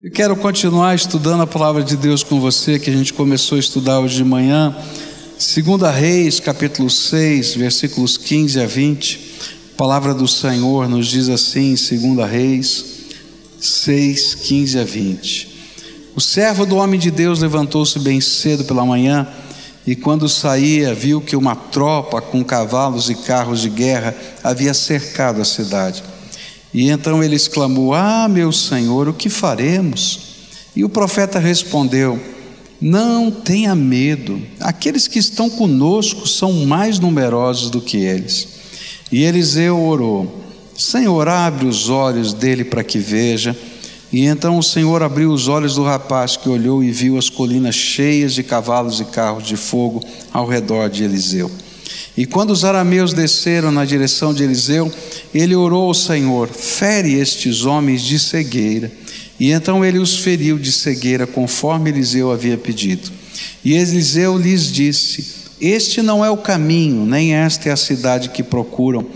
Eu quero continuar estudando a palavra de Deus com você, que a gente começou a estudar hoje de manhã. Segunda Reis, capítulo 6, versículos 15 a 20. A palavra do Senhor nos diz assim, Segunda Reis 6, 15 a 20. O servo do homem de Deus levantou-se bem cedo pela manhã e quando saía, viu que uma tropa com cavalos e carros de guerra havia cercado a cidade. E então ele exclamou: Ah, meu senhor, o que faremos? E o profeta respondeu: Não tenha medo, aqueles que estão conosco são mais numerosos do que eles. E Eliseu orou: Senhor, abre os olhos dele para que veja. E então o Senhor abriu os olhos do rapaz que olhou e viu as colinas cheias de cavalos e carros de fogo ao redor de Eliseu. E quando os arameus desceram na direção de Eliseu, ele orou ao Senhor: fere estes homens de cegueira. E então ele os feriu de cegueira, conforme Eliseu havia pedido. E Eliseu lhes disse: Este não é o caminho, nem esta é a cidade que procuram.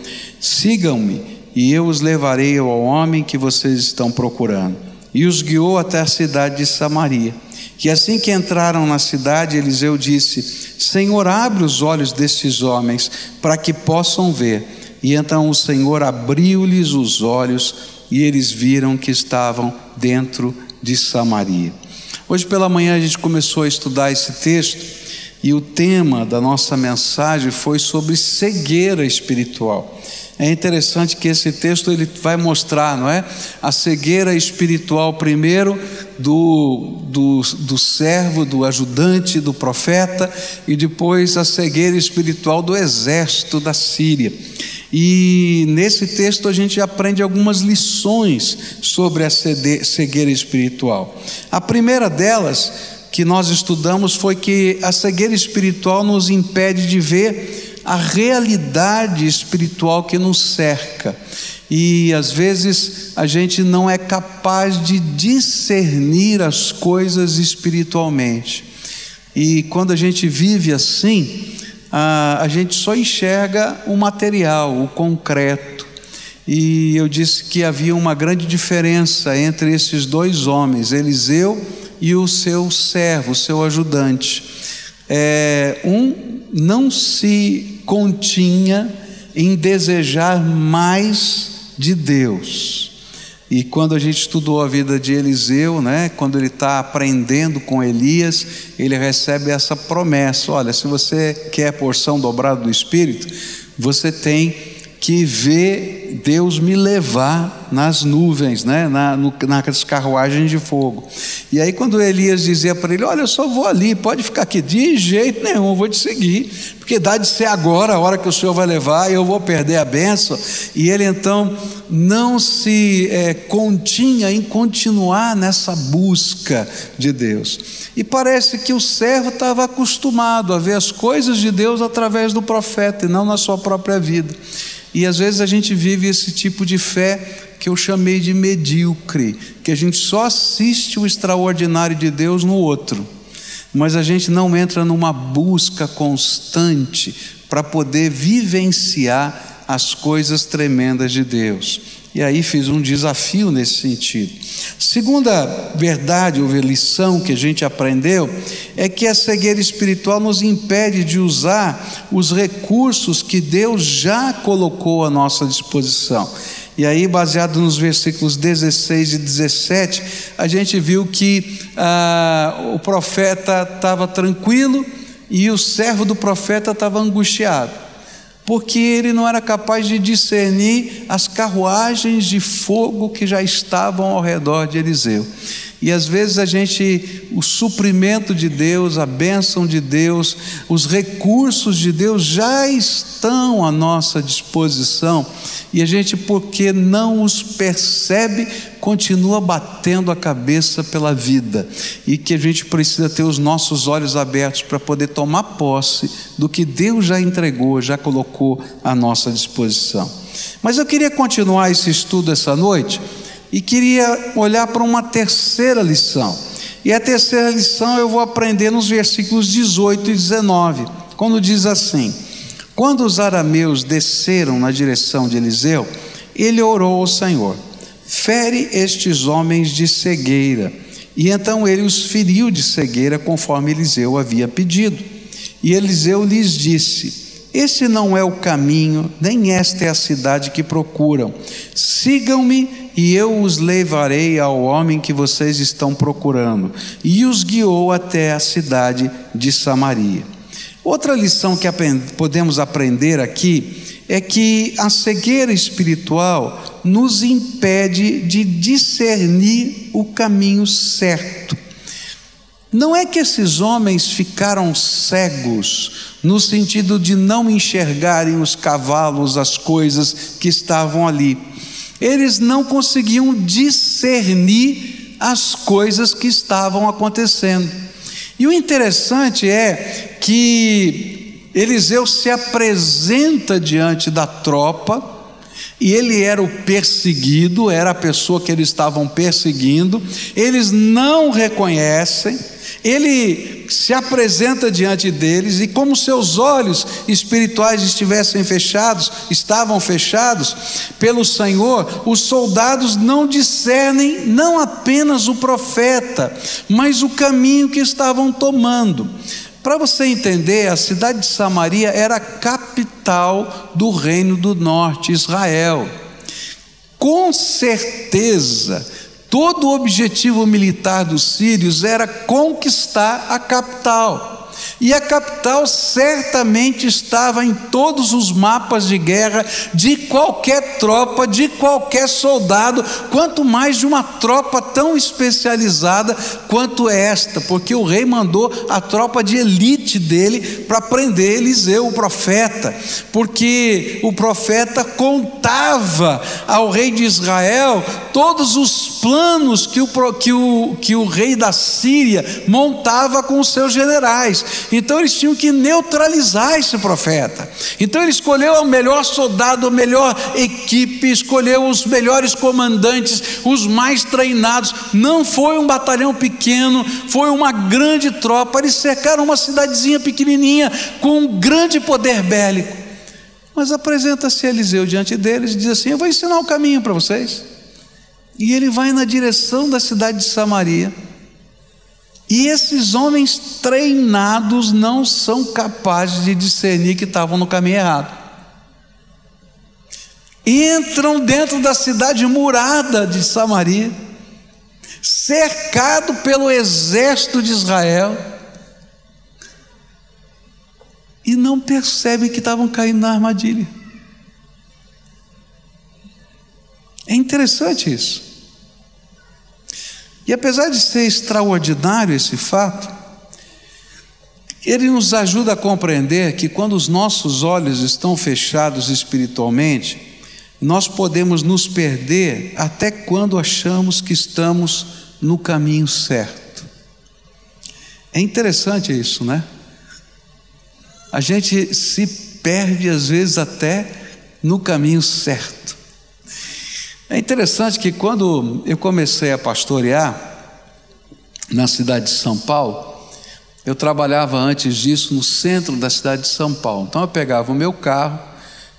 Sigam-me, e eu os levarei ao homem que vocês estão procurando. E os guiou até a cidade de Samaria. E assim que entraram na cidade, Eliseu disse: Senhor, abre os olhos destes homens para que possam ver. E então o Senhor abriu-lhes os olhos e eles viram que estavam dentro de Samaria. Hoje pela manhã a gente começou a estudar esse texto e o tema da nossa mensagem foi sobre cegueira espiritual. É interessante que esse texto ele vai mostrar, não é? A cegueira espiritual primeiro do, do, do servo, do ajudante, do profeta, e depois a cegueira espiritual do exército da Síria. E nesse texto a gente aprende algumas lições sobre a cegueira espiritual. A primeira delas que nós estudamos foi que a cegueira espiritual nos impede de ver a realidade espiritual que nos cerca. E às vezes a gente não é capaz de discernir as coisas espiritualmente. E quando a gente vive assim, a, a gente só enxerga o material, o concreto. E eu disse que havia uma grande diferença entre esses dois homens, Eliseu e o seu servo, o seu ajudante. É, um não se continha em desejar mais de Deus. E quando a gente estudou a vida de Eliseu, né, quando ele está aprendendo com Elias, ele recebe essa promessa: olha, se você quer porção dobrada do Espírito, você tem que ver Deus me levar nas nuvens, né? Na, no, nas carruagens de fogo. E aí, quando Elias dizia para ele: Olha, eu só vou ali, pode ficar aqui, de jeito nenhum, vou te seguir, porque dá de ser agora a hora que o Senhor vai levar, e eu vou perder a benção. E ele então não se é, continha em continuar nessa busca de Deus. E parece que o servo estava acostumado a ver as coisas de Deus através do profeta e não na sua própria vida. E às vezes a gente vive esse tipo de fé que eu chamei de medíocre, que a gente só assiste o extraordinário de Deus no outro, mas a gente não entra numa busca constante para poder vivenciar as coisas tremendas de Deus. E aí fiz um desafio nesse sentido. Segunda verdade ou lição que a gente aprendeu é que a cegueira espiritual nos impede de usar os recursos que Deus já colocou à nossa disposição. E aí, baseado nos versículos 16 e 17, a gente viu que ah, o profeta estava tranquilo e o servo do profeta estava angustiado porque ele não era capaz de discernir as carruagens de fogo que já estavam ao redor de Eliseu. E às vezes a gente, o suprimento de Deus, a bênção de Deus, os recursos de Deus já estão à nossa disposição, e a gente, porque não os percebe, continua batendo a cabeça pela vida, e que a gente precisa ter os nossos olhos abertos para poder tomar posse do que Deus já entregou, já colocou à nossa disposição. Mas eu queria continuar esse estudo essa noite e queria olhar para uma terceira lição. E a terceira lição eu vou aprender nos versículos 18 e 19, quando diz assim: Quando os arameus desceram na direção de Eliseu, ele orou ao Senhor: fere estes homens de cegueira. E então ele os feriu de cegueira, conforme Eliseu havia pedido. E Eliseu lhes disse: Esse não é o caminho, nem esta é a cidade que procuram. Sigam-me e eu os levarei ao homem que vocês estão procurando. E os guiou até a cidade de Samaria. Outra lição que podemos aprender aqui é que a cegueira espiritual nos impede de discernir o caminho certo. Não é que esses homens ficaram cegos, no sentido de não enxergarem os cavalos, as coisas que estavam ali. Eles não conseguiam discernir as coisas que estavam acontecendo. E o interessante é que Eliseu se apresenta diante da tropa, e ele era o perseguido, era a pessoa que eles estavam perseguindo, eles não reconhecem, ele se apresenta diante deles e, como seus olhos espirituais estivessem fechados, estavam fechados pelo Senhor, os soldados não discernem não apenas o profeta, mas o caminho que estavam tomando. Para você entender, a cidade de Samaria era a capital do reino do norte, Israel. Com certeza, todo o objetivo militar dos sírios era conquistar a capital. E a capital certamente estava em todos os mapas de guerra de qualquer tropa, de qualquer soldado, quanto mais de uma tropa tão especializada quanto esta, porque o rei mandou a tropa de elite dele para prender Eliseu, o profeta, porque o profeta contava ao rei de Israel todos os planos que o, que o, que o rei da Síria montava com os seus generais. Então eles tinham que neutralizar esse profeta. Então ele escolheu o melhor soldado, a melhor equipe, escolheu os melhores comandantes, os mais treinados. Não foi um batalhão pequeno, foi uma grande tropa. Eles cercaram uma cidadezinha pequenininha com um grande poder bélico. Mas apresenta-se Eliseu diante deles e diz assim: Eu vou ensinar o caminho para vocês. E ele vai na direção da cidade de Samaria. E esses homens treinados não são capazes de discernir que estavam no caminho errado. Entram dentro da cidade murada de Samaria, cercado pelo exército de Israel, e não percebem que estavam caindo na armadilha. É interessante isso. E apesar de ser extraordinário esse fato, ele nos ajuda a compreender que quando os nossos olhos estão fechados espiritualmente, nós podemos nos perder até quando achamos que estamos no caminho certo. É interessante isso, né? A gente se perde às vezes até no caminho certo. É interessante que quando eu comecei a pastorear na cidade de São Paulo, eu trabalhava antes disso no centro da cidade de São Paulo. Então eu pegava o meu carro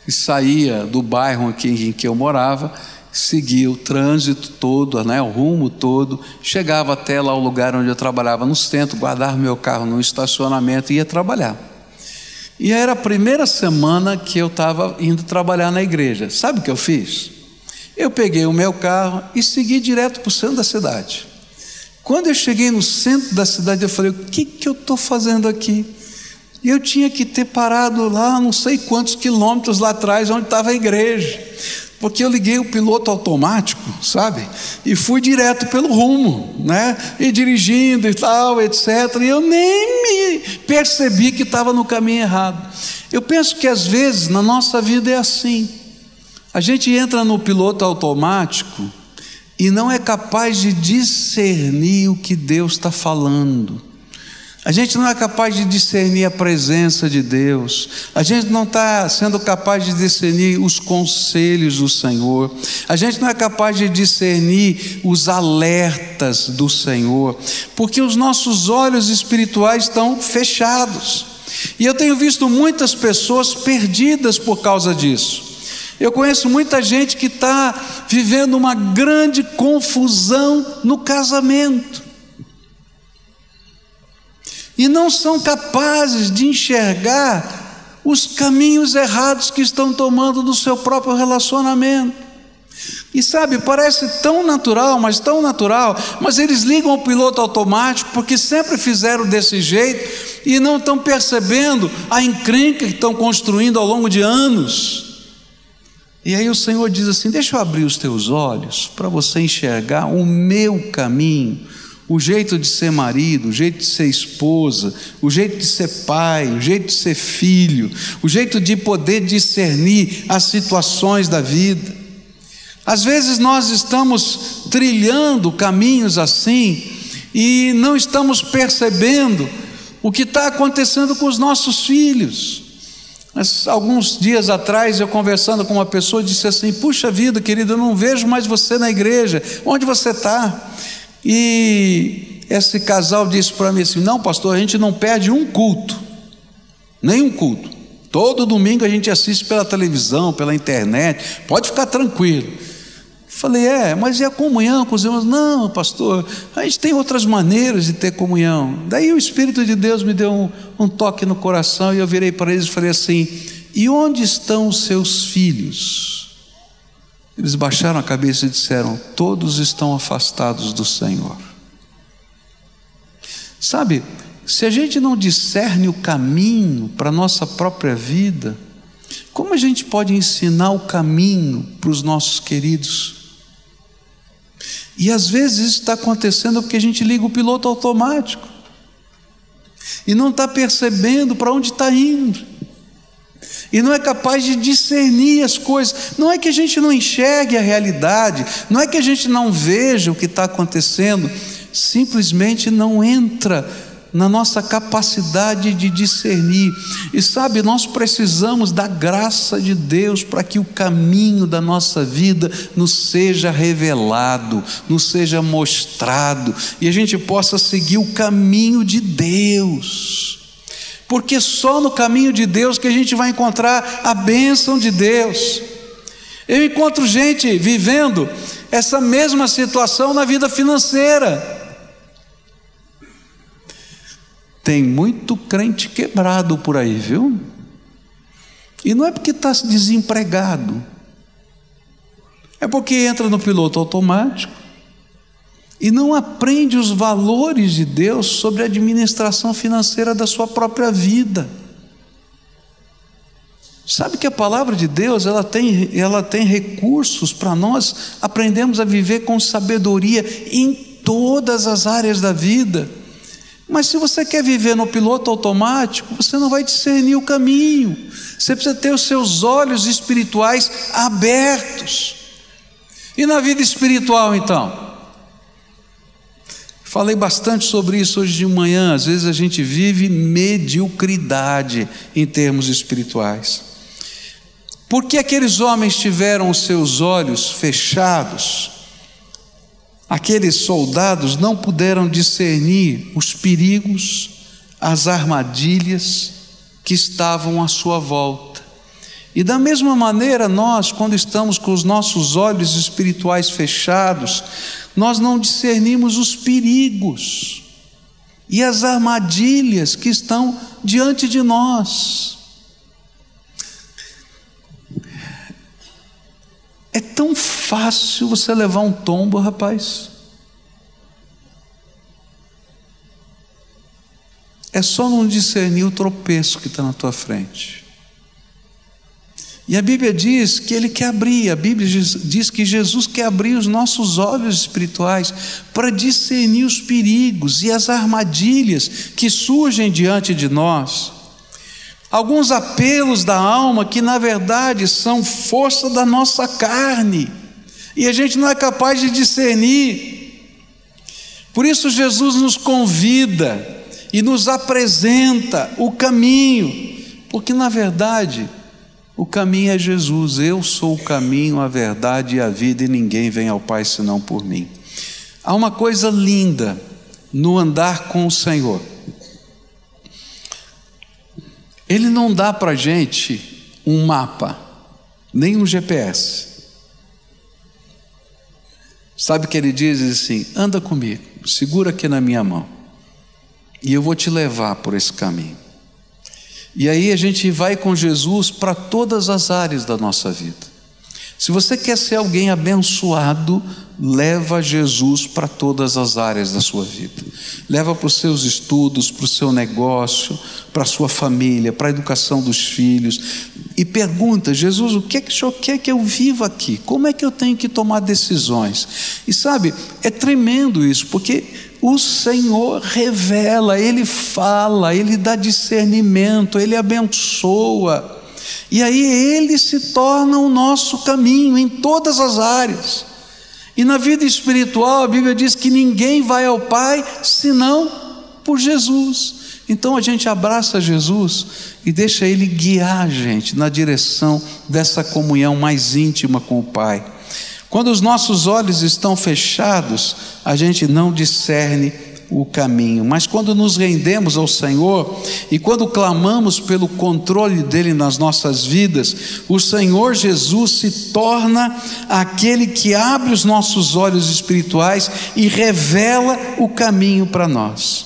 e saía do bairro em que eu morava, seguia o trânsito todo, né, o rumo todo, chegava até lá o lugar onde eu trabalhava no centro, guardava meu carro no estacionamento e ia trabalhar. E era a primeira semana que eu estava indo trabalhar na igreja. Sabe o que eu fiz? Eu peguei o meu carro e segui direto para o centro da cidade. Quando eu cheguei no centro da cidade, eu falei: o que, que eu estou fazendo aqui? Eu tinha que ter parado lá, não sei quantos quilômetros lá atrás, onde estava a igreja. Porque eu liguei o piloto automático, sabe? E fui direto pelo rumo, né? E dirigindo e tal, etc. E eu nem me percebi que estava no caminho errado. Eu penso que às vezes na nossa vida é assim. A gente entra no piloto automático e não é capaz de discernir o que Deus está falando. A gente não é capaz de discernir a presença de Deus, a gente não está sendo capaz de discernir os conselhos do Senhor, a gente não é capaz de discernir os alertas do Senhor, porque os nossos olhos espirituais estão fechados. E eu tenho visto muitas pessoas perdidas por causa disso. Eu conheço muita gente que está vivendo uma grande confusão no casamento. E não são capazes de enxergar os caminhos errados que estão tomando no seu próprio relacionamento. E sabe, parece tão natural, mas tão natural, mas eles ligam o piloto automático porque sempre fizeram desse jeito e não estão percebendo a encrenca que estão construindo ao longo de anos. E aí o Senhor diz assim: Deixa eu abrir os teus olhos para você enxergar o meu caminho, o jeito de ser marido, o jeito de ser esposa, o jeito de ser pai, o jeito de ser filho, o jeito de poder discernir as situações da vida. Às vezes nós estamos trilhando caminhos assim e não estamos percebendo o que está acontecendo com os nossos filhos. Mas, alguns dias atrás, eu conversando com uma pessoa, disse assim: Puxa vida, querido, eu não vejo mais você na igreja, onde você está? E esse casal disse para mim assim: Não, pastor, a gente não perde um culto, nenhum culto. Todo domingo a gente assiste pela televisão, pela internet, pode ficar tranquilo. Falei, é, mas e a comunhão com os irmãos? Não, pastor, a gente tem outras maneiras de ter comunhão. Daí o Espírito de Deus me deu um, um toque no coração e eu virei para eles e falei assim: e onde estão os seus filhos? Eles baixaram a cabeça e disseram: todos estão afastados do Senhor. Sabe, se a gente não discerne o caminho para a nossa própria vida, como a gente pode ensinar o caminho para os nossos queridos? E às vezes isso está acontecendo porque a gente liga o piloto automático e não está percebendo para onde está indo, e não é capaz de discernir as coisas. Não é que a gente não enxergue a realidade, não é que a gente não veja o que está acontecendo, simplesmente não entra na nossa capacidade de discernir. E sabe, nós precisamos da graça de Deus para que o caminho da nossa vida nos seja revelado, nos seja mostrado e a gente possa seguir o caminho de Deus. Porque só no caminho de Deus que a gente vai encontrar a bênção de Deus. Eu encontro gente vivendo essa mesma situação na vida financeira. Tem muito crente quebrado por aí, viu? E não é porque está desempregado, é porque entra no piloto automático e não aprende os valores de Deus sobre a administração financeira da sua própria vida. Sabe que a palavra de Deus ela tem, ela tem recursos para nós aprendermos a viver com sabedoria em todas as áreas da vida. Mas se você quer viver no piloto automático, você não vai discernir o caminho. Você precisa ter os seus olhos espirituais abertos. E na vida espiritual, então? Falei bastante sobre isso hoje de manhã. Às vezes a gente vive mediocridade em termos espirituais. Por que aqueles homens tiveram os seus olhos fechados? Aqueles soldados não puderam discernir os perigos, as armadilhas que estavam à sua volta. E da mesma maneira, nós, quando estamos com os nossos olhos espirituais fechados, nós não discernimos os perigos e as armadilhas que estão diante de nós. É tão fácil você levar um tombo, rapaz. É só não discernir o tropeço que está na tua frente. E a Bíblia diz que Ele quer abrir, a Bíblia diz que Jesus quer abrir os nossos olhos espirituais para discernir os perigos e as armadilhas que surgem diante de nós alguns apelos da alma que na verdade são força da nossa carne, e a gente não é capaz de discernir. Por isso Jesus nos convida e nos apresenta o caminho, porque na verdade o caminho é Jesus, eu sou o caminho, a verdade e a vida, e ninguém vem ao Pai senão por mim. Há uma coisa linda no andar com o Senhor. Ele não dá para a gente um mapa. nem um GPS. Sabe que ele diz assim: anda comigo, segura aqui na minha mão, e eu vou te levar por esse caminho. E aí a gente vai com Jesus para todas as áreas da nossa vida. Se você quer ser alguém abençoado, leva Jesus para todas as áreas da sua vida. Leva para os seus estudos, para o seu negócio, para a sua família, para a educação dos filhos. E pergunta: Jesus, o que é que o senhor quer que eu viva aqui? Como é que eu tenho que tomar decisões? E sabe, é tremendo isso, porque o Senhor revela, Ele fala, Ele dá discernimento, Ele abençoa. E aí ele se torna o nosso caminho em todas as áreas. E na vida espiritual, a Bíblia diz que ninguém vai ao Pai senão por Jesus. Então a gente abraça Jesus e deixa Ele guiar a gente na direção dessa comunhão mais íntima com o Pai. Quando os nossos olhos estão fechados, a gente não discerne o caminho. Mas quando nos rendemos ao Senhor e quando clamamos pelo controle dele nas nossas vidas, o Senhor Jesus se torna aquele que abre os nossos olhos espirituais e revela o caminho para nós.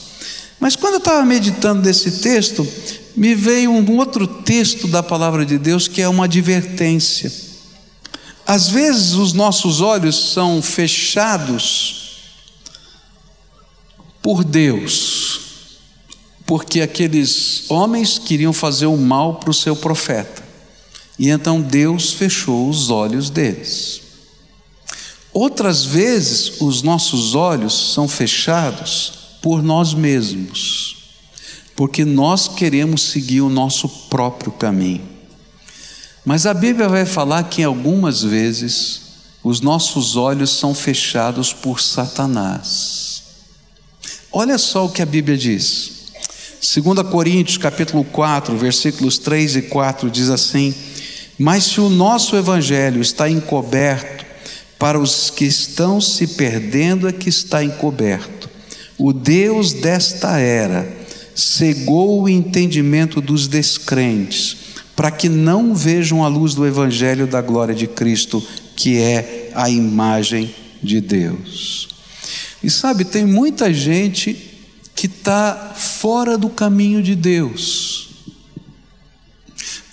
Mas quando eu estava meditando nesse texto, me veio um outro texto da palavra de Deus que é uma advertência. Às vezes os nossos olhos são fechados por Deus, porque aqueles homens queriam fazer o mal para o seu profeta, e então Deus fechou os olhos deles. Outras vezes, os nossos olhos são fechados por nós mesmos, porque nós queremos seguir o nosso próprio caminho. Mas a Bíblia vai falar que algumas vezes os nossos olhos são fechados por Satanás. Olha só o que a Bíblia diz. 2 Coríntios capítulo 4, versículos 3 e 4 diz assim: Mas se o nosso evangelho está encoberto, para os que estão se perdendo é que está encoberto. O Deus desta era cegou o entendimento dos descrentes, para que não vejam a luz do evangelho da glória de Cristo, que é a imagem de Deus. E sabe, tem muita gente que está fora do caminho de Deus.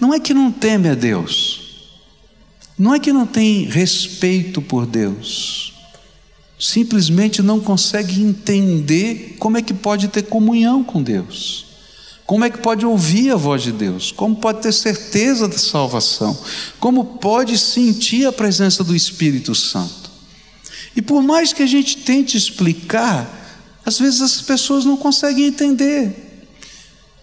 Não é que não teme a Deus, não é que não tem respeito por Deus, simplesmente não consegue entender como é que pode ter comunhão com Deus, como é que pode ouvir a voz de Deus, como pode ter certeza da salvação, como pode sentir a presença do Espírito Santo. E por mais que a gente tente explicar, às vezes as pessoas não conseguem entender.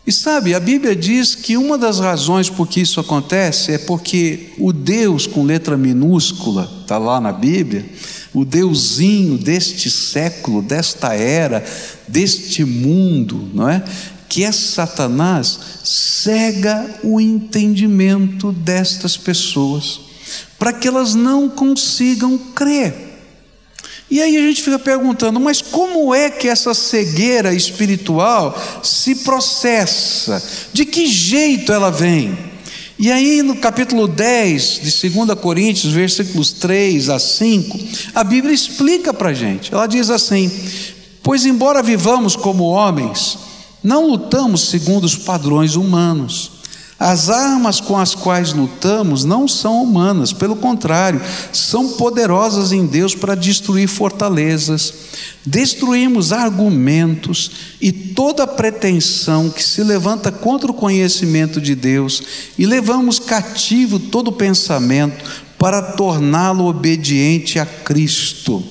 E sabe, a Bíblia diz que uma das razões por que isso acontece é porque o Deus com letra minúscula, está lá na Bíblia, o Deusinho deste século, desta era, deste mundo, não é? Que é Satanás, cega o entendimento destas pessoas, para que elas não consigam crer. E aí a gente fica perguntando, mas como é que essa cegueira espiritual se processa? De que jeito ela vem? E aí no capítulo 10 de 2 Coríntios, versículos 3 a 5, a Bíblia explica para a gente. Ela diz assim: Pois embora vivamos como homens, não lutamos segundo os padrões humanos. As armas com as quais lutamos não são humanas, pelo contrário, são poderosas em Deus para destruir fortalezas. Destruímos argumentos e toda pretensão que se levanta contra o conhecimento de Deus e levamos cativo todo pensamento para torná-lo obediente a Cristo.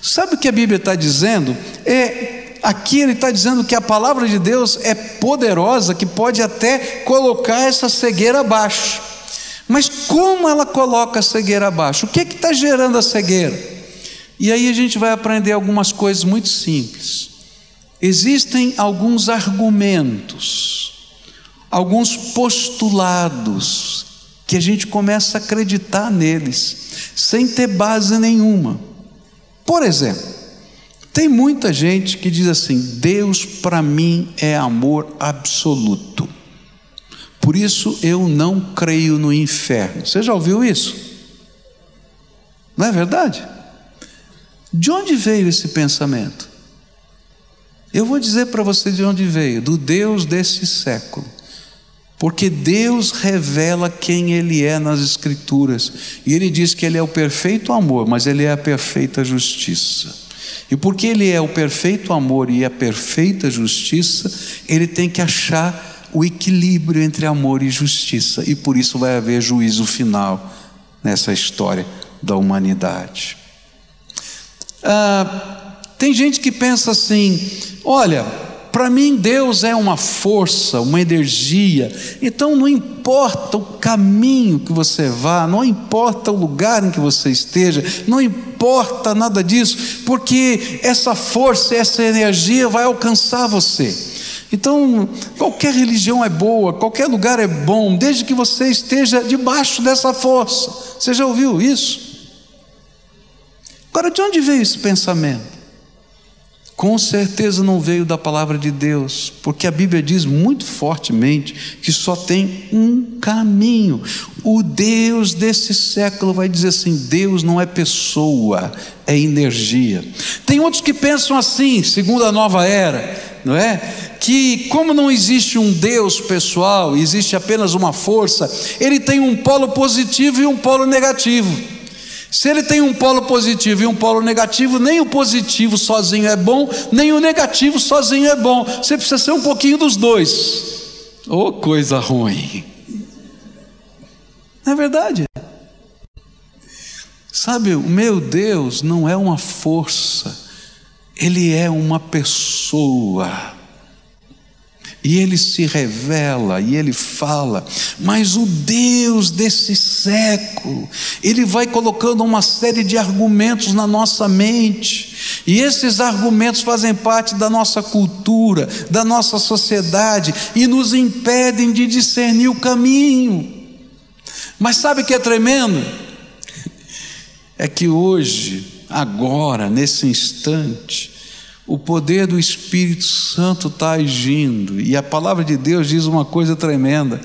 Sabe o que a Bíblia está dizendo? É Aqui ele está dizendo que a palavra de Deus é poderosa, que pode até colocar essa cegueira abaixo. Mas como ela coloca a cegueira abaixo? O que está gerando a cegueira? E aí a gente vai aprender algumas coisas muito simples. Existem alguns argumentos, alguns postulados, que a gente começa a acreditar neles, sem ter base nenhuma. Por exemplo, tem muita gente que diz assim: Deus para mim é amor absoluto. Por isso eu não creio no inferno. Você já ouviu isso? Não é verdade? De onde veio esse pensamento? Eu vou dizer para você de onde veio: do Deus desse século. Porque Deus revela quem Ele é nas Escrituras. E Ele diz que Ele é o perfeito amor, mas Ele é a perfeita justiça. E porque Ele é o perfeito amor e a perfeita justiça, Ele tem que achar o equilíbrio entre amor e justiça. E por isso vai haver juízo final nessa história da humanidade. Ah, tem gente que pensa assim: olha, para mim, Deus é uma força, uma energia. Então, não importa o caminho que você vá, não importa o lugar em que você esteja, não importa nada disso, porque essa força, essa energia vai alcançar você. Então, qualquer religião é boa, qualquer lugar é bom, desde que você esteja debaixo dessa força. Você já ouviu isso? Agora, de onde veio esse pensamento? Com certeza não veio da palavra de Deus, porque a Bíblia diz muito fortemente que só tem um caminho. O Deus desse século vai dizer assim: Deus não é pessoa, é energia. Tem outros que pensam assim, segundo a nova era, não é? Que como não existe um Deus pessoal, existe apenas uma força, ele tem um polo positivo e um polo negativo. Se ele tem um polo positivo e um polo negativo, nem o positivo sozinho é bom, nem o negativo sozinho é bom. Você precisa ser um pouquinho dos dois. Oh, coisa ruim. Não é verdade? Sabe, o meu Deus não é uma força, ele é uma pessoa e ele se revela e ele fala, mas o Deus desse século, ele vai colocando uma série de argumentos na nossa mente, e esses argumentos fazem parte da nossa cultura, da nossa sociedade e nos impedem de discernir o caminho. Mas sabe o que é tremendo? É que hoje, agora, nesse instante, o poder do Espírito Santo está agindo, e a palavra de Deus diz uma coisa tremenda,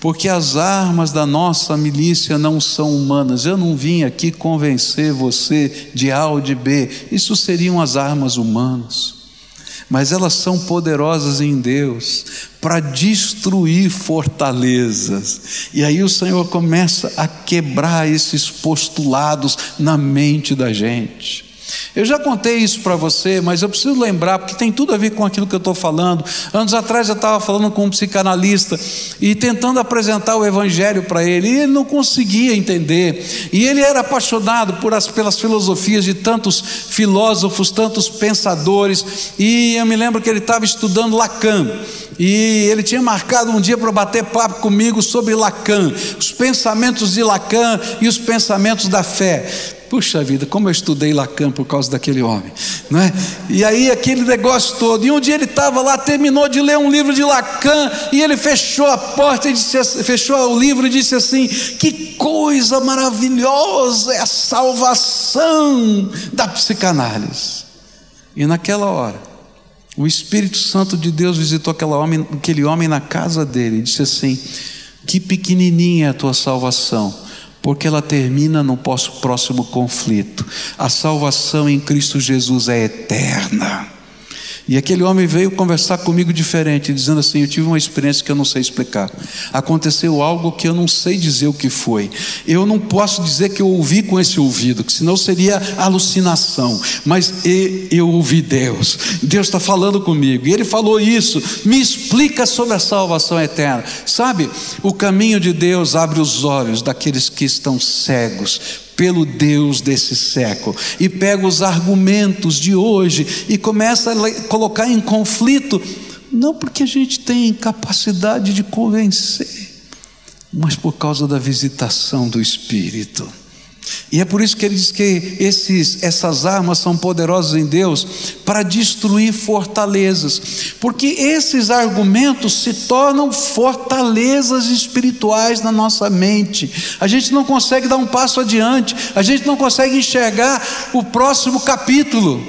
porque as armas da nossa milícia não são humanas. Eu não vim aqui convencer você de A ou de B, isso seriam as armas humanas, mas elas são poderosas em Deus para destruir fortalezas, e aí o Senhor começa a quebrar esses postulados na mente da gente. Eu já contei isso para você, mas eu preciso lembrar, porque tem tudo a ver com aquilo que eu estou falando. Anos atrás eu estava falando com um psicanalista e tentando apresentar o Evangelho para ele, e ele não conseguia entender. E ele era apaixonado por as, pelas filosofias de tantos filósofos, tantos pensadores, e eu me lembro que ele estava estudando Lacan. E ele tinha marcado um dia para bater papo comigo sobre Lacan, os pensamentos de Lacan e os pensamentos da fé. Puxa vida, como eu estudei Lacan por causa daquele homem, não é? E aí aquele negócio todo. E um dia ele estava lá, terminou de ler um livro de Lacan e ele fechou a porta e disse, fechou o livro e disse assim: que coisa maravilhosa é a salvação da psicanálise. E naquela hora, o Espírito Santo de Deus visitou homem, aquele homem na casa dele e disse assim: que pequenininha é a tua salvação porque ela termina no próximo conflito. A salvação em Cristo Jesus é eterna. E aquele homem veio conversar comigo diferente, dizendo assim: Eu tive uma experiência que eu não sei explicar. Aconteceu algo que eu não sei dizer o que foi. Eu não posso dizer que eu ouvi com esse ouvido, que senão seria alucinação. Mas eu ouvi Deus. Deus está falando comigo. E Ele falou isso. Me explica sobre a salvação eterna. Sabe, o caminho de Deus abre os olhos daqueles que estão cegos pelo Deus desse século e pega os argumentos de hoje e começa a colocar em conflito, não porque a gente tem capacidade de convencer, mas por causa da visitação do Espírito. E é por isso que ele diz que esses, essas armas são poderosas em Deus para destruir fortalezas, porque esses argumentos se tornam fortalezas espirituais na nossa mente. A gente não consegue dar um passo adiante, a gente não consegue enxergar o próximo capítulo,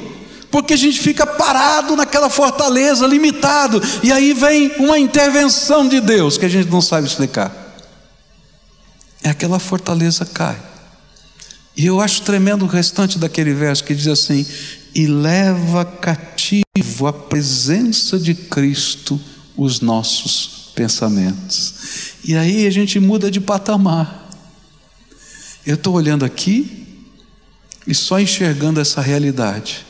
porque a gente fica parado naquela fortaleza, limitado, e aí vem uma intervenção de Deus que a gente não sabe explicar. É aquela fortaleza cai. E eu acho tremendo o restante daquele verso que diz assim: e leva cativo à presença de Cristo os nossos pensamentos. E aí a gente muda de patamar. Eu estou olhando aqui e só enxergando essa realidade.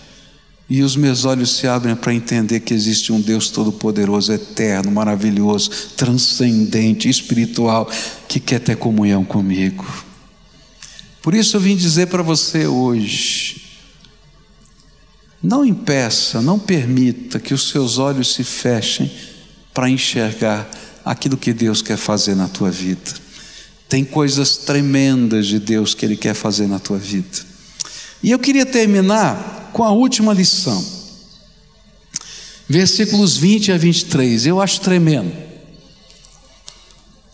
E os meus olhos se abrem para entender que existe um Deus todo-poderoso, eterno, maravilhoso, transcendente, espiritual, que quer ter comunhão comigo. Por isso eu vim dizer para você hoje: não impeça, não permita que os seus olhos se fechem para enxergar aquilo que Deus quer fazer na tua vida. Tem coisas tremendas de Deus que Ele quer fazer na tua vida. E eu queria terminar com a última lição. Versículos 20 a 23, eu acho tremendo.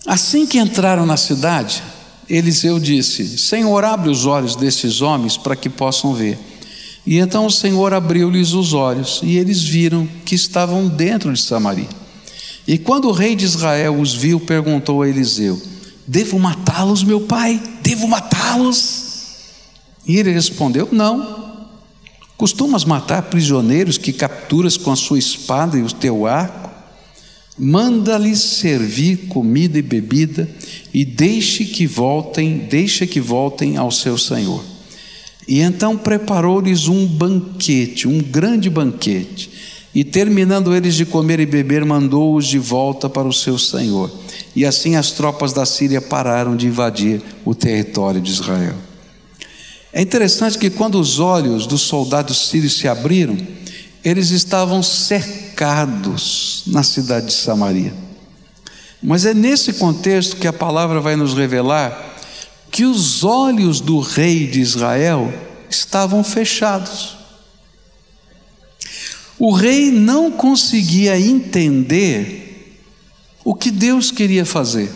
Assim que entraram na cidade, Eliseu disse: Senhor, abre os olhos desses homens para que possam ver. E então o Senhor abriu-lhes os olhos, e eles viram que estavam dentro de Samaria. E quando o rei de Israel os viu, perguntou a Eliseu: Devo matá-los, meu pai? Devo matá-los? E ele respondeu: Não, Costumas matar prisioneiros que capturas com a sua espada e o teu arco? Manda-lhes servir comida e bebida e deixe que voltem, deixa que voltem ao seu senhor. E então preparou-lhes um banquete, um grande banquete. E terminando eles de comer e beber, mandou-os de volta para o seu senhor. E assim as tropas da Síria pararam de invadir o território de Israel. É interessante que quando os olhos dos soldados sírios se abriram, eles estavam cercados na cidade de Samaria. Mas é nesse contexto que a palavra vai nos revelar que os olhos do rei de Israel estavam fechados. O rei não conseguia entender o que Deus queria fazer.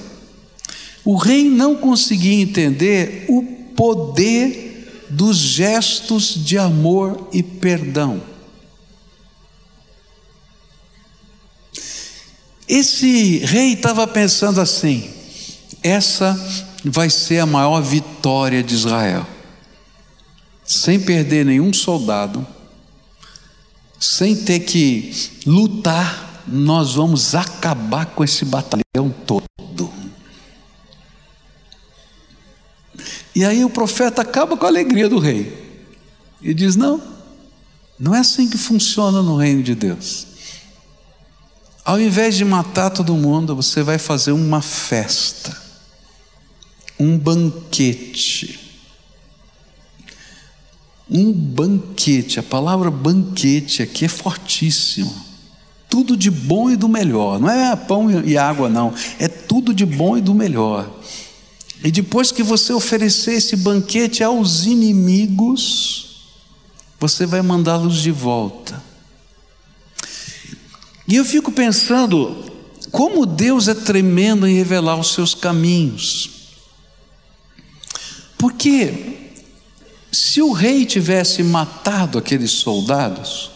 O rei não conseguia entender o poder dos gestos de amor e perdão. Esse rei estava pensando assim: essa vai ser a maior vitória de Israel. Sem perder nenhum soldado, sem ter que lutar, nós vamos acabar com esse batalhão todo. E aí o profeta acaba com a alegria do rei e diz: Não, não é assim que funciona no reino de Deus. Ao invés de matar todo mundo, você vai fazer uma festa, um banquete. Um banquete, a palavra banquete aqui é fortíssima. Tudo de bom e do melhor, não é pão e água, não, é tudo de bom e do melhor. E depois que você oferecer esse banquete aos inimigos, você vai mandá-los de volta. E eu fico pensando, como Deus é tremendo em revelar os seus caminhos. Porque se o rei tivesse matado aqueles soldados,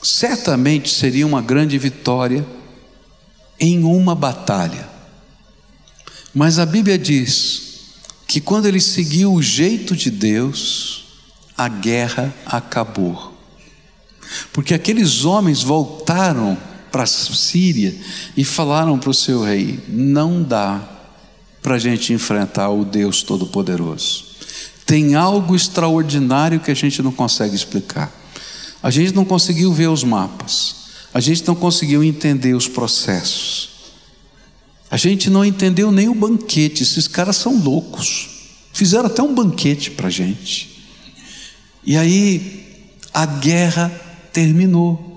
certamente seria uma grande vitória em uma batalha. Mas a Bíblia diz que quando ele seguiu o jeito de Deus, a guerra acabou. Porque aqueles homens voltaram para a Síria e falaram para o seu rei: não dá para a gente enfrentar o Deus Todo-Poderoso. Tem algo extraordinário que a gente não consegue explicar. A gente não conseguiu ver os mapas, a gente não conseguiu entender os processos. A gente não entendeu nem o banquete, esses caras são loucos. Fizeram até um banquete para a gente. E aí a guerra terminou.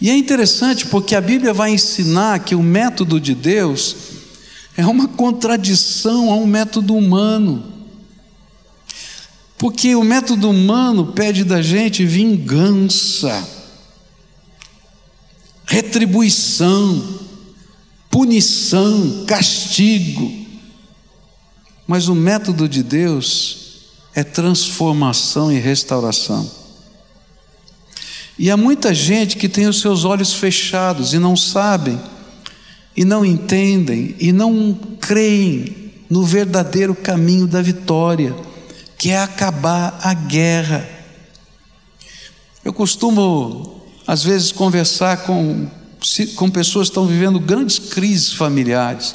E é interessante porque a Bíblia vai ensinar que o método de Deus é uma contradição a um método humano. Porque o método humano pede da gente vingança, retribuição, punição, castigo. Mas o método de Deus é transformação e restauração. E há muita gente que tem os seus olhos fechados e não sabem, e não entendem, e não creem no verdadeiro caminho da vitória, que é acabar a guerra. Eu costumo, às vezes, conversar com, com pessoas que estão vivendo grandes crises familiares.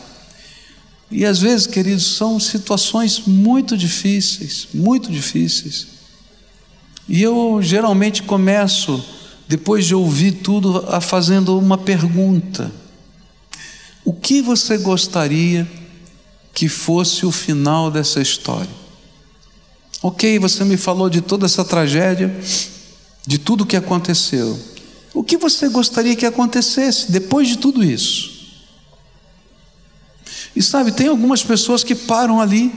E às vezes, queridos, são situações muito difíceis, muito difíceis. E eu geralmente começo, depois de ouvir tudo, a fazendo uma pergunta: O que você gostaria que fosse o final dessa história? Ok, você me falou de toda essa tragédia, de tudo que aconteceu. O que você gostaria que acontecesse depois de tudo isso? E sabe, tem algumas pessoas que param ali,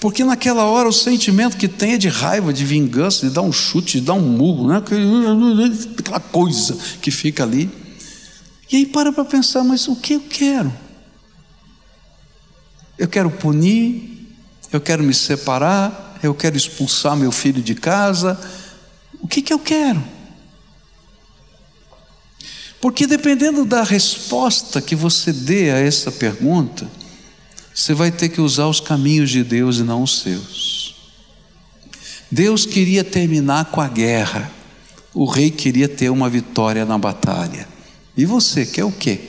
porque naquela hora o sentimento que tem é de raiva, de vingança, de dar um chute, de dar um murro, né? aquela coisa que fica ali. E aí para para pensar, mas o que eu quero? Eu quero punir, eu quero me separar, eu quero expulsar meu filho de casa. O que, que eu quero? Porque dependendo da resposta que você dê a essa pergunta, você vai ter que usar os caminhos de Deus e não os seus. Deus queria terminar com a guerra, o rei queria ter uma vitória na batalha. E você quer o quê?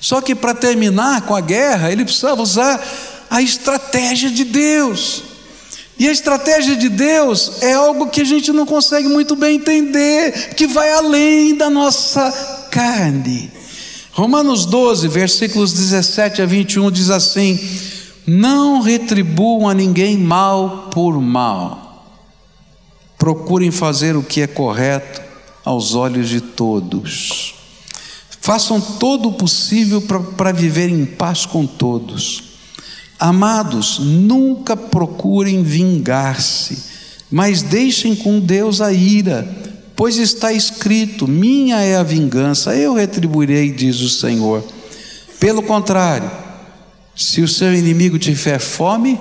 Só que para terminar com a guerra, ele precisava usar a estratégia de Deus. E a estratégia de Deus é algo que a gente não consegue muito bem entender, que vai além da nossa carne. Romanos 12, versículos 17 a 21 diz assim: Não retribuam a ninguém mal por mal, procurem fazer o que é correto aos olhos de todos. Façam todo o possível para viver em paz com todos. Amados, nunca procurem vingar-se, mas deixem com Deus a ira, pois está escrito: Minha é a vingança, eu retribuirei, diz o Senhor. Pelo contrário, se o seu inimigo tiver fome,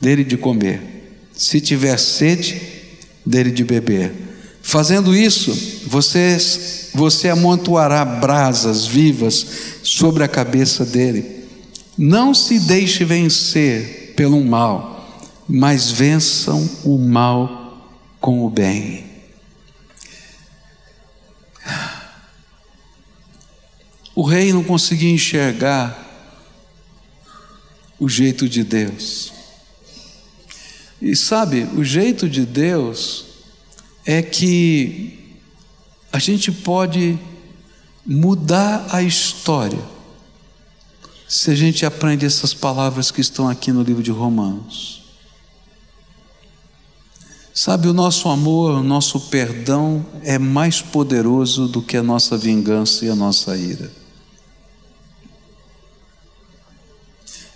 dele de comer, se tiver sede, dele de beber. Fazendo isso, você, você amontoará brasas vivas sobre a cabeça dele. Não se deixe vencer pelo mal, mas vençam o mal com o bem. O rei não conseguia enxergar o jeito de Deus. E sabe, o jeito de Deus é que a gente pode mudar a história se a gente aprende essas palavras que estão aqui no livro de Romanos. Sabe, o nosso amor, o nosso perdão é mais poderoso do que a nossa vingança e a nossa ira.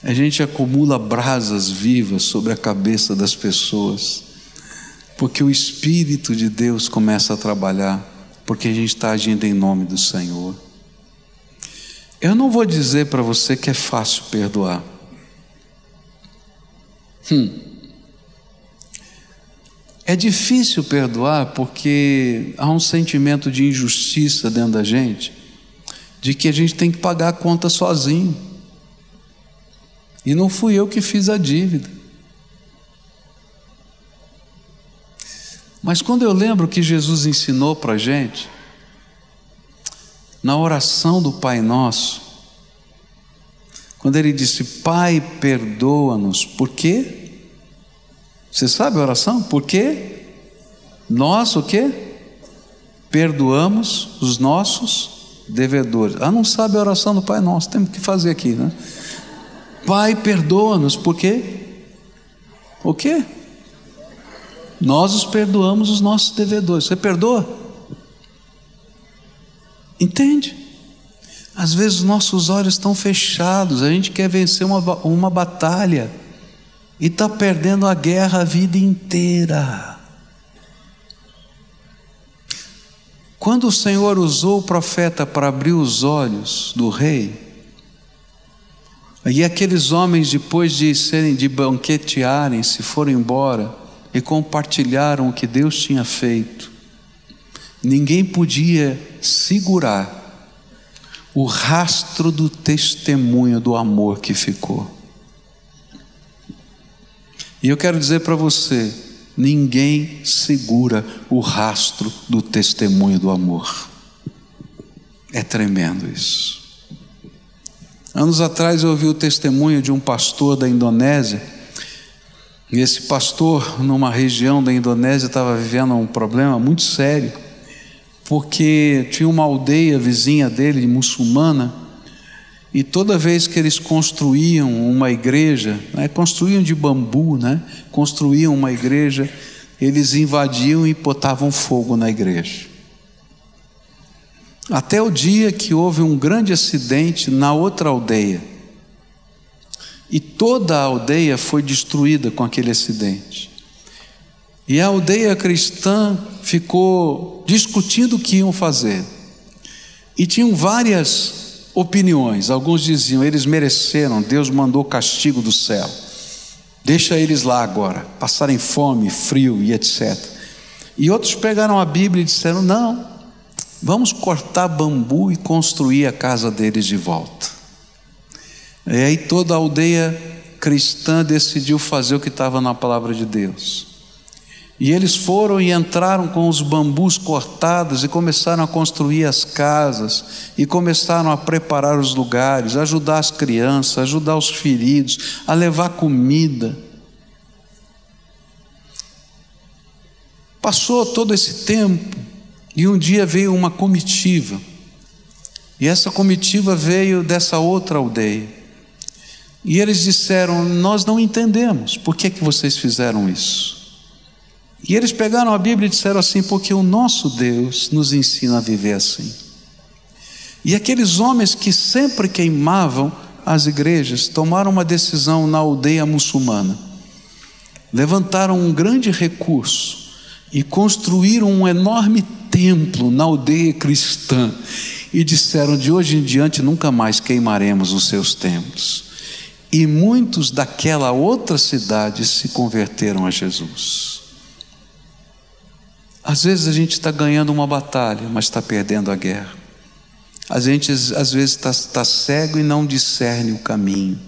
A gente acumula brasas vivas sobre a cabeça das pessoas, porque o Espírito de Deus começa a trabalhar, porque a gente está agindo em nome do Senhor. Eu não vou dizer para você que é fácil perdoar. Hum. É difícil perdoar porque há um sentimento de injustiça dentro da gente, de que a gente tem que pagar a conta sozinho. E não fui eu que fiz a dívida. Mas quando eu lembro que Jesus ensinou para a gente, na oração do Pai Nosso, quando ele disse: Pai, perdoa-nos, por quê? Você sabe a oração? Por quê? Nós o quê? Perdoamos os nossos devedores. Ah, não sabe a oração do Pai Nosso, temos que fazer aqui, né? Pai, perdoa-nos, por quê? O quê? Nós os perdoamos os nossos devedores. Você perdoa? Entende? Às vezes nossos olhos estão fechados, a gente quer vencer uma, uma batalha e está perdendo a guerra a vida inteira. Quando o Senhor usou o profeta para abrir os olhos do rei, E aqueles homens, depois de serem de banquetearem, se foram embora e compartilharam o que Deus tinha feito. Ninguém podia segurar o rastro do testemunho do amor que ficou. E eu quero dizer para você: ninguém segura o rastro do testemunho do amor. É tremendo isso. Anos atrás eu ouvi o testemunho de um pastor da Indonésia. E esse pastor, numa região da Indonésia, estava vivendo um problema muito sério, porque tinha uma aldeia vizinha dele, muçulmana, e toda vez que eles construíam uma igreja, né, construíam de bambu, né, construíam uma igreja, eles invadiam e botavam fogo na igreja. Até o dia que houve um grande acidente na outra aldeia. E toda a aldeia foi destruída com aquele acidente. E a aldeia cristã ficou discutindo o que iam fazer. E tinham várias opiniões. Alguns diziam: eles mereceram, Deus mandou castigo do céu. Deixa eles lá agora, passarem fome, frio e etc. E outros pegaram a Bíblia e disseram: não, Vamos cortar bambu e construir a casa deles de volta. E aí toda a aldeia cristã decidiu fazer o que estava na palavra de Deus. E eles foram e entraram com os bambus cortados e começaram a construir as casas, e começaram a preparar os lugares, ajudar as crianças, ajudar os feridos, a levar comida. Passou todo esse tempo, e um dia veio uma comitiva, e essa comitiva veio dessa outra aldeia. E eles disseram: Nós não entendemos, por que, que vocês fizeram isso? E eles pegaram a Bíblia e disseram assim: Porque o nosso Deus nos ensina a viver assim. E aqueles homens que sempre queimavam as igrejas tomaram uma decisão na aldeia muçulmana, levantaram um grande recurso e construíram um enorme templo na aldeia cristã e disseram: de hoje em diante nunca mais queimaremos os seus templos. E muitos daquela outra cidade se converteram a Jesus. Às vezes a gente está ganhando uma batalha, mas está perdendo a guerra. A gente às vezes está tá cego e não discerne o caminho.